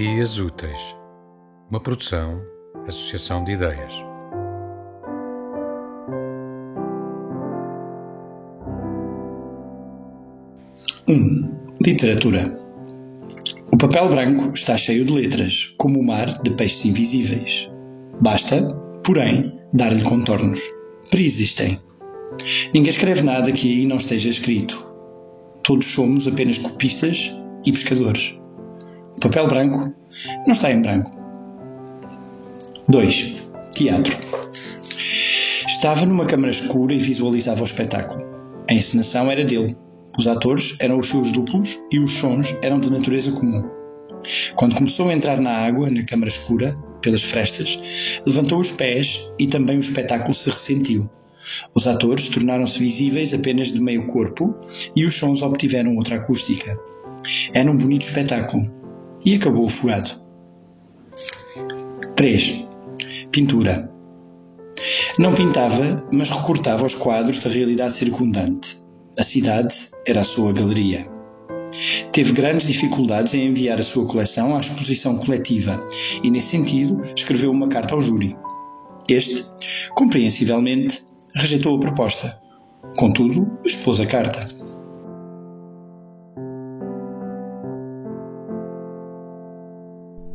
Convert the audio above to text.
Dias Úteis, uma produção, associação de ideias. Um, literatura. O papel branco está cheio de letras, como o mar de peixes invisíveis. Basta, porém, dar-lhe contornos. Preexistem. Ninguém escreve nada que aí não esteja escrito. Todos somos apenas copistas e pescadores. Papel branco não está em branco. 2. Teatro. Estava numa câmara escura e visualizava o espetáculo. A encenação era dele. Os atores eram os seus duplos e os sons eram de natureza comum. Quando começou a entrar na água, na câmara escura, pelas frestas, levantou os pés e também o espetáculo se ressentiu. Os atores tornaram-se visíveis apenas de meio corpo e os sons obtiveram outra acústica. Era um bonito espetáculo e acabou afogado. 3. Pintura. Não pintava, mas recortava os quadros da realidade circundante. A cidade era a sua galeria. Teve grandes dificuldades em enviar a sua coleção à exposição coletiva e, nesse sentido, escreveu uma carta ao júri. Este, compreensivelmente, rejeitou a proposta. Contudo, expôs a carta.